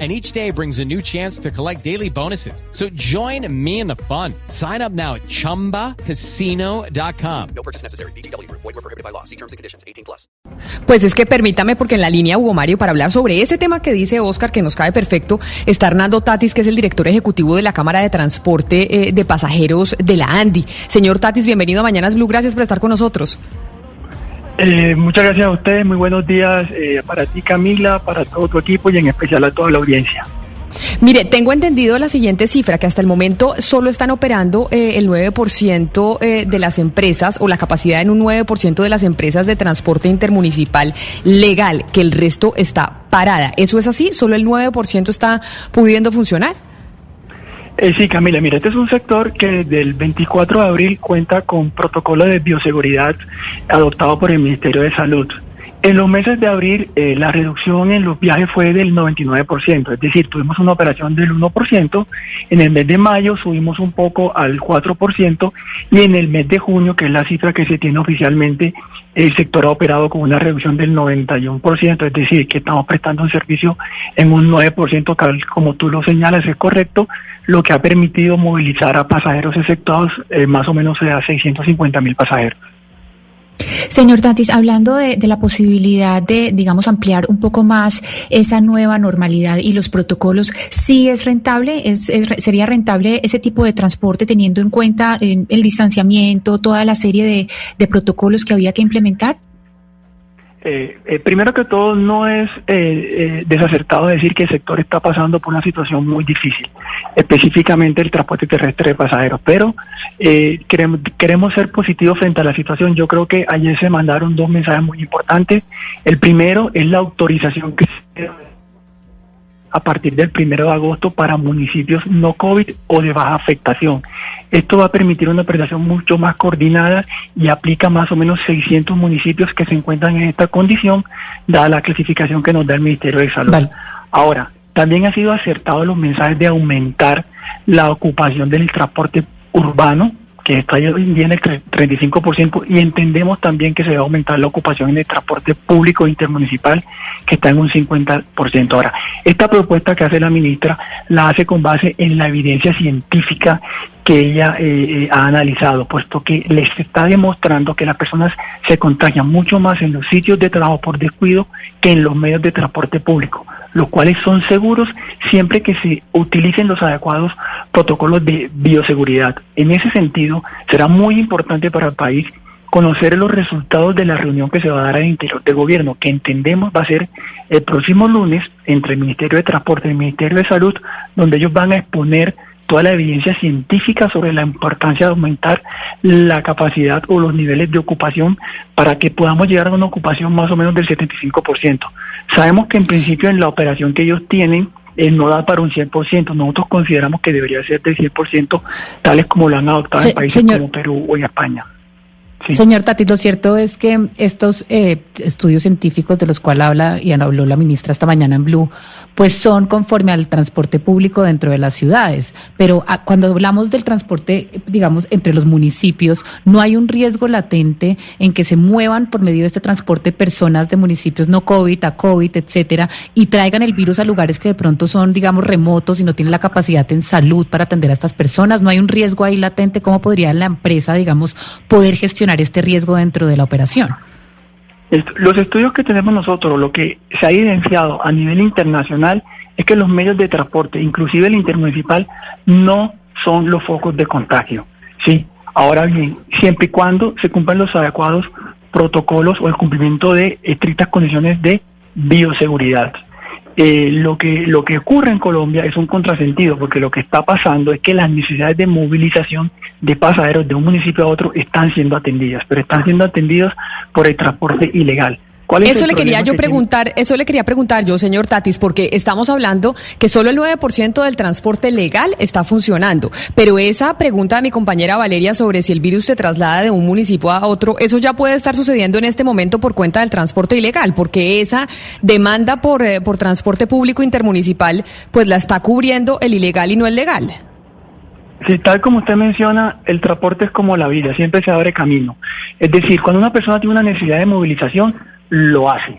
and each day brings a new chance to collect daily bonuses. So join me in the fun. Sign up now at ChumbaCasino.com. No purchase necessary. BGW. Void were prohibited by law. See terms and conditions. 18 plus. Pues es que permítame, porque en la línea hubo Mario para hablar sobre ese tema que dice Oscar, que nos cae perfecto. Está Hernando Tatis, que es el director ejecutivo de la Cámara de Transporte eh, de Pasajeros de la ANDI. Señor Tatis, bienvenido a Mañanas Blue. Gracias por estar con nosotros. Eh, muchas gracias a ustedes, muy buenos días eh, para ti Camila, para todo tu equipo y en especial a toda la audiencia. Mire, tengo entendido la siguiente cifra, que hasta el momento solo están operando eh, el 9% eh, de las empresas o la capacidad en un 9% de las empresas de transporte intermunicipal legal, que el resto está parada. ¿Eso es así? ¿Solo el 9% está pudiendo funcionar? Eh, sí, Camila, mira, este es un sector que desde el 24 de abril cuenta con protocolo de bioseguridad adoptado por el Ministerio de Salud. En los meses de abril, eh, la reducción en los viajes fue del 99%, es decir, tuvimos una operación del 1%, en el mes de mayo subimos un poco al 4% y en el mes de junio, que es la cifra que se tiene oficialmente, el sector ha operado con una reducción del 91%, es decir, que estamos prestando un servicio en un 9%, como tú lo señalas, es correcto, lo que ha permitido movilizar a pasajeros efectuados eh, más o menos a 650 mil pasajeros. Señor Tatis, hablando de, la posibilidad de, digamos, ampliar un poco más esa nueva normalidad y los protocolos, ¿sí es rentable? ¿Es, sería rentable ese tipo de transporte teniendo en cuenta el distanciamiento, toda la serie de protocolos que había que implementar? Eh, eh, primero que todo, no es eh, desacertado decir que el sector está pasando por una situación muy difícil, específicamente el transporte terrestre de pasajeros, pero queremos, queremos ser positivos frente a la situación. Yo creo que ayer se mandaron dos mensajes muy importantes. El primero es la autorización que se a partir del primero de agosto para municipios no COVID o de baja afectación. Esto va a permitir una operación mucho más coordinada y aplica más o menos 600 municipios que se encuentran en esta condición, dada la clasificación que nos da el Ministerio de Salud. Ahora, también ha sido acertado los mensajes de aumentar la ocupación del transporte urbano que está en el 35% y entendemos también que se va a aumentar la ocupación en el transporte público intermunicipal que está en un 50%. Ahora, esta propuesta que hace la ministra la hace con base en la evidencia científica que ella eh, eh, ha analizado, puesto que les está demostrando que las personas se contagian mucho más en los sitios de trabajo por descuido que en los medios de transporte público, los cuales son seguros siempre que se utilicen los adecuados protocolos de bioseguridad. En ese sentido, será muy importante para el país conocer los resultados de la reunión que se va a dar al interior del gobierno, que entendemos va a ser el próximo lunes entre el Ministerio de Transporte y el Ministerio de Salud, donde ellos van a exponer toda la evidencia científica sobre la importancia de aumentar la capacidad o los niveles de ocupación para que podamos llegar a una ocupación más o menos del 75%. Sabemos que en principio en la operación que ellos tienen eh, no da para un 100%, nosotros consideramos que debería ser del 100%, tales como lo han adoptado en países como Perú o en España. Señor Tati, lo cierto es que estos eh, estudios científicos de los cuales habla y habló la ministra esta mañana en Blue, pues son conforme al transporte público dentro de las ciudades. Pero ah, cuando hablamos del transporte, digamos, entre los municipios, no hay un riesgo latente en que se muevan por medio de este transporte personas de municipios no COVID a COVID, etcétera, y traigan el virus a lugares que de pronto son, digamos, remotos y no tienen la capacidad en salud para atender a estas personas. No hay un riesgo ahí latente. ¿Cómo podría la empresa, digamos, poder gestionar este riesgo dentro de la operación? Los estudios que tenemos nosotros, lo que se ha evidenciado a nivel internacional es que los medios de transporte, inclusive el intermunicipal, no son los focos de contagio. Sí, ahora bien, siempre y cuando se cumplan los adecuados protocolos o el cumplimiento de estrictas condiciones de bioseguridad. Eh, lo, que, lo que ocurre en Colombia es un contrasentido, porque lo que está pasando es que las necesidades de movilización de pasajeros de un municipio a otro están siendo atendidas, pero están siendo atendidas por el transporte ilegal. Eso le quería yo preguntar, eso le quería preguntar yo, señor Tatis, porque estamos hablando que solo el 9% del transporte legal está funcionando, pero esa pregunta de mi compañera Valeria sobre si el virus se traslada de un municipio a otro, eso ya puede estar sucediendo en este momento por cuenta del transporte ilegal, porque esa demanda por, eh, por transporte público intermunicipal, pues la está cubriendo el ilegal y no el legal. Sí, tal como usted menciona, el transporte es como la vida, siempre se abre camino. Es decir, cuando una persona tiene una necesidad de movilización, lo hace.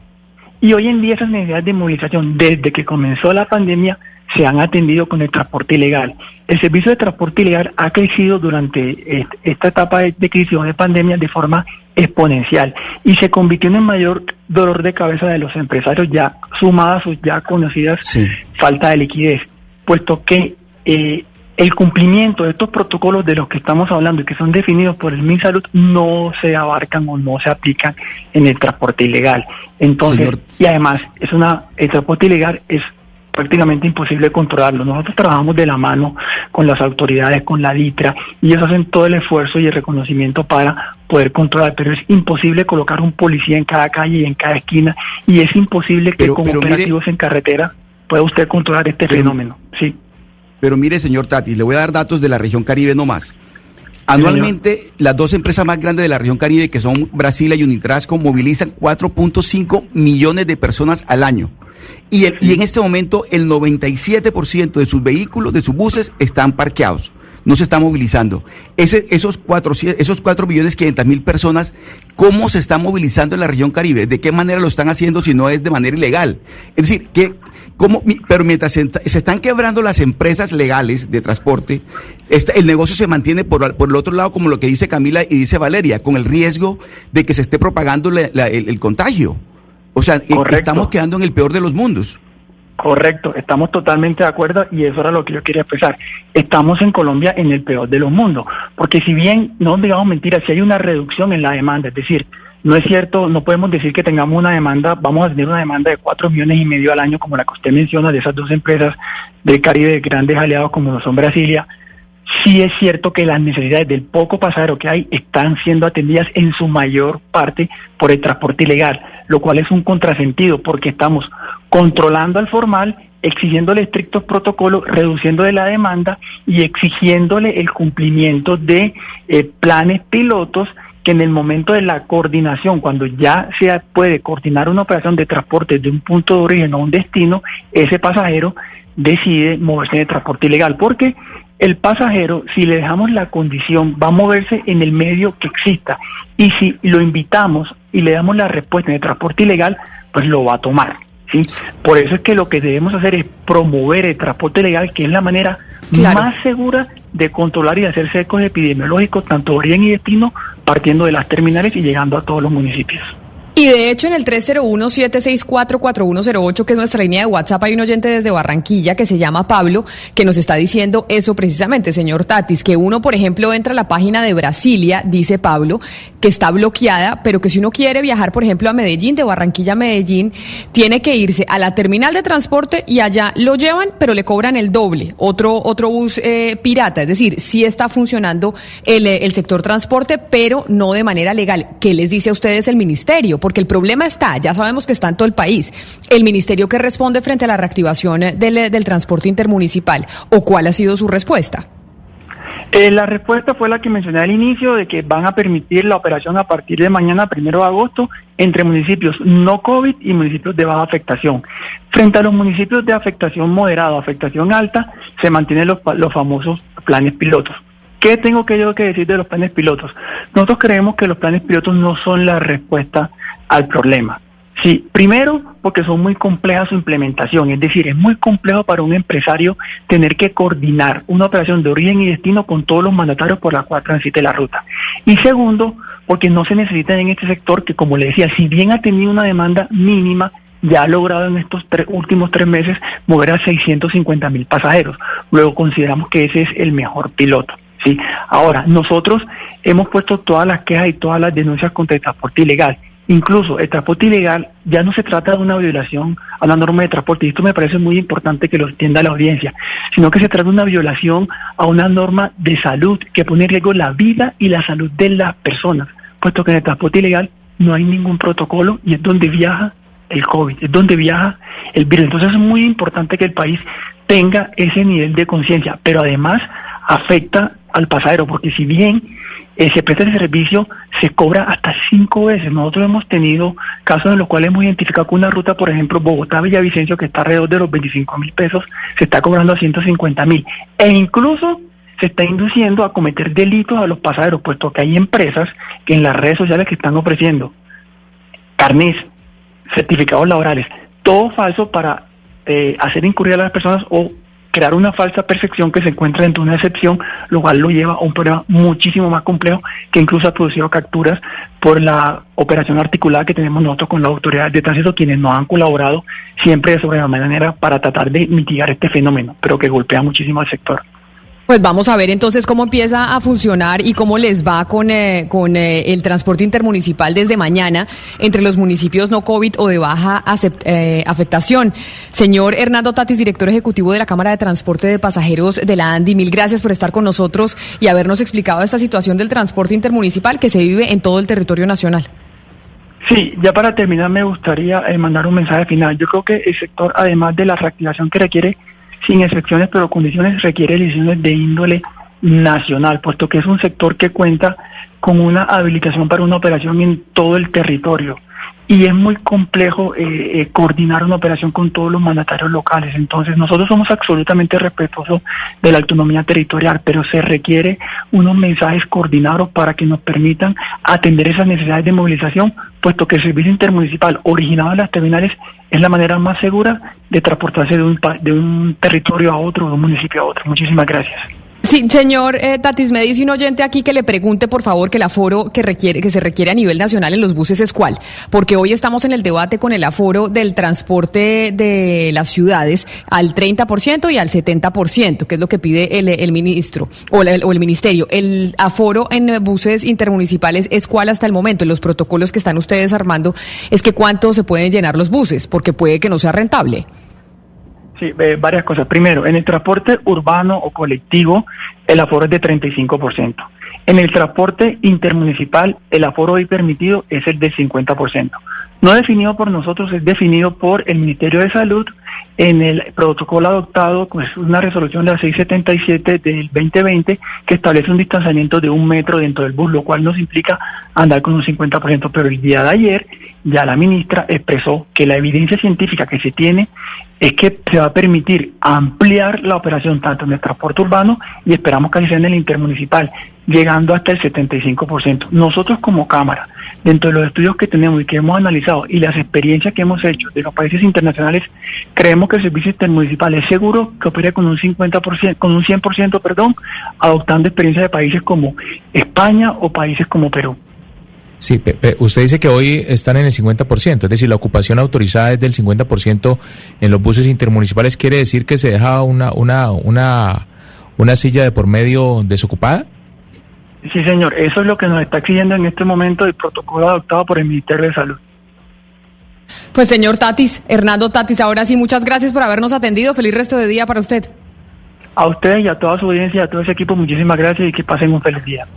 Y hoy en día esas necesidades de movilización, desde que comenzó la pandemia, se han atendido con el transporte ilegal. El servicio de transporte ilegal ha crecido durante esta etapa de, crisis o de pandemia de forma exponencial y se convirtió en el mayor dolor de cabeza de los empresarios ya sumadas sus ya conocidas falta de liquidez, puesto que eh, el cumplimiento de estos protocolos de los que estamos hablando y que son definidos por el MinSalud no se abarcan o no se aplican en el transporte ilegal. Entonces, y además, es una el transporte ilegal es prácticamente imposible controlarlo. Nosotros trabajamos de la mano con las autoridades, con la DITRA, y ellos hacen todo el esfuerzo y el reconocimiento para poder controlar, pero es imposible colocar un policía en cada calle y en cada esquina, y es imposible que con operativos en carretera pueda usted controlar este fenómeno. Sí. Pero mire, señor Tati, le voy a dar datos de la región Caribe nomás. Anualmente, las dos empresas más grandes de la región Caribe, que son Brasilia y Unitrasco, movilizan 4.5 millones de personas al año. Y, y en este momento, el 97% de sus vehículos, de sus buses, están parqueados no se está movilizando. Ese, esos, cuatro, esos cuatro millones quinientas mil personas, ¿cómo se están movilizando en la región Caribe? ¿De qué manera lo están haciendo si no es de manera ilegal? Es decir, que, ¿cómo, pero mientras se, están quebrando las empresas legales de transporte, el negocio se mantiene por, por, el otro lado, como lo que dice Camila y dice Valeria, con el riesgo de que se esté propagando el, contagio. O sea, estamos quedando en el peor de los mundos. Correcto, estamos totalmente de acuerdo y eso era lo que yo quería expresar. Estamos en Colombia en el peor de los mundos, porque si bien no digamos mentiras, si hay una reducción en la demanda, es decir, no es cierto, no podemos decir que tengamos una demanda, vamos a tener una demanda de cuatro millones y medio al año, como la que usted menciona, de esas dos empresas del Caribe, grandes aliados como lo son Brasilia. Sí es cierto que las necesidades del poco pasajero que hay están siendo atendidas en su mayor parte por el transporte ilegal, lo cual es un contrasentido porque estamos controlando al formal, exigiéndole estrictos protocolos, reduciéndole la demanda y exigiéndole el cumplimiento de eh, planes pilotos que en el momento de la coordinación, cuando ya se puede coordinar una operación de transporte de un punto de origen a un destino, ese pasajero decide moverse de transporte ilegal, porque el pasajero, si le dejamos la condición, va a moverse en el medio que exista, y si lo invitamos y le damos la respuesta en el transporte ilegal, pues lo va a tomar. Por eso es que lo que debemos hacer es promover el transporte legal, que es la manera más segura de controlar y hacer secos epidemiológicos, tanto origen y destino, partiendo de las terminales y llegando a todos los municipios. Y de hecho, en el 301-764-4108, que es nuestra línea de WhatsApp, hay un oyente desde Barranquilla que se llama Pablo, que nos está diciendo eso precisamente, señor Tatis, que uno, por ejemplo, entra a la página de Brasilia, dice Pablo, que está bloqueada, pero que si uno quiere viajar, por ejemplo, a Medellín, de Barranquilla a Medellín, tiene que irse a la terminal de transporte y allá lo llevan, pero le cobran el doble, otro, otro bus eh, pirata. Es decir, sí está funcionando el, el sector transporte, pero no de manera legal. ¿Qué les dice a ustedes el ministerio? Porque el problema está, ya sabemos que está en todo el país. El ministerio que responde frente a la reactivación del, transporte intermunicipal, o cuál ha sido su respuesta. Eh, la respuesta fue la que mencioné al inicio, de que van a permitir la operación a partir de mañana, primero de agosto, entre municipios no COVID y municipios de baja afectación. Frente a los municipios de afectación moderada o afectación alta, se mantienen los, los famosos planes pilotos. ¿Qué tengo que yo que decir de los planes pilotos? Nosotros creemos que los planes pilotos no son la respuesta al problema. Sí, primero porque son muy complejas su implementación, es decir, es muy complejo para un empresario tener que coordinar una operación de origen y destino con todos los mandatarios por la cual transite la ruta. Y segundo, porque no se necesita en este sector que, como le decía, si bien ha tenido una demanda mínima, ya ha logrado en estos últimos tres meses mover a 650 mil pasajeros. Luego consideramos que ese es el mejor piloto. ¿Sí? Ahora, nosotros hemos puesto todas las quejas y todas las denuncias contra el transporte ilegal Incluso el transporte ilegal ya no se trata de una violación a la norma de transporte, y esto me parece muy importante que lo entienda la audiencia, sino que se trata de una violación a una norma de salud que pone en riesgo la vida y la salud de las personas, puesto que en el transporte ilegal no hay ningún protocolo y es donde viaja el COVID, es donde viaja el virus. Entonces es muy importante que el país tenga ese nivel de conciencia, pero además afecta al pasajero, porque si bien eh, se presta el servicio, se cobra hasta cinco veces. Nosotros hemos tenido casos en los cuales hemos identificado que una ruta, por ejemplo, Bogotá-Villavicencio, que está alrededor de los 25 mil pesos, se está cobrando a 150 mil. E incluso se está induciendo a cometer delitos a los pasajeros, puesto que hay empresas que en las redes sociales que están ofreciendo carnés, certificados laborales, todo falso para eh, hacer incurrir a las personas o crear una falsa percepción que se encuentra dentro de una excepción, lo cual lo lleva a un problema muchísimo más complejo que incluso ha producido capturas por la operación articulada que tenemos nosotros con la autoridad de tránsito, quienes nos han colaborado siempre de sobre la manera para tratar de mitigar este fenómeno, pero que golpea muchísimo al sector. Pues vamos a ver entonces cómo empieza a funcionar y cómo les va con, eh, con eh, el transporte intermunicipal desde mañana entre los municipios no COVID o de baja eh, afectación. Señor Hernando Tatis, director ejecutivo de la Cámara de Transporte de Pasajeros de la ANDI, mil gracias por estar con nosotros y habernos explicado esta situación del transporte intermunicipal que se vive en todo el territorio nacional. Sí, ya para terminar me gustaría mandar un mensaje final. Yo creo que el sector, además de la reactivación que requiere sin excepciones, pero condiciones requiere decisiones de índole nacional, puesto que es un sector que cuenta con una habilitación para una operación en todo el territorio y es muy complejo eh, eh, coordinar una operación con todos los mandatarios locales. Entonces, nosotros somos absolutamente respetuosos de la autonomía territorial, pero se requiere unos mensajes coordinados para que nos permitan atender esas necesidades de movilización, puesto que el servicio intermunicipal originado en las terminales es la manera más segura de transportarse de un, de un territorio a otro, de un municipio a otro. Muchísimas gracias. Sí, señor eh, Tatis, me dice un oyente aquí que le pregunte, por favor, que el aforo que requiere, que se requiere a nivel nacional en los buses es cuál, porque hoy estamos en el debate con el aforo del transporte de las ciudades al 30% y al 70%, que es lo que pide el, ministro o, o, el ministerio. El aforo en buses intermunicipales es cuál hasta el momento. Los protocolos que están ustedes armando es que cuánto se pueden llenar los buses, porque puede que no sea rentable. Sí, eh, varias cosas. Primero, en el transporte urbano o colectivo, el aforo es de 35%. En el transporte intermunicipal, el aforo hoy permitido es el del 50%. No definido por nosotros, es definido por el Ministerio de Salud en el protocolo adoptado, pues una resolución de la 677 del 2020 que establece un distanciamiento de un metro dentro del bus, lo cual nos implica andar con un 50%. Pero el día de ayer ya la ministra expresó que la evidencia científica que se tiene es que se va a permitir ampliar la operación tanto en el transporte urbano y esperamos que así sea en el intermunicipal, llegando hasta el 75%. Nosotros como Cámara, dentro de los estudios que tenemos y que hemos analizado y las experiencias que hemos hecho de los países internacionales, creemos que el servicio intermunicipal es seguro que opere con un 50%, con un 100%, perdón, adoptando experiencias de países como España o países como Perú. Sí, usted dice que hoy están en el 50%, es decir, la ocupación autorizada es del 50% en los buses intermunicipales. ¿Quiere decir que se deja una, una, una, una silla de por medio desocupada? Sí, señor, eso es lo que nos está exigiendo en este momento el protocolo adoptado por el Ministerio de Salud. Pues señor Tatis, Hernando Tatis, ahora sí, muchas gracias por habernos atendido. Feliz resto de día para usted. A usted y a toda su audiencia y a todo ese equipo, muchísimas gracias y que pasen un feliz día.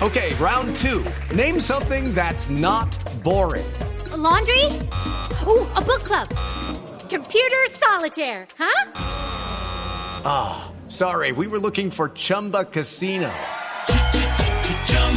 Okay, round two. Name something that's not boring. A laundry? Ooh, a book club. Computer solitaire, huh? Ah, oh, sorry, we were looking for Chumba Casino.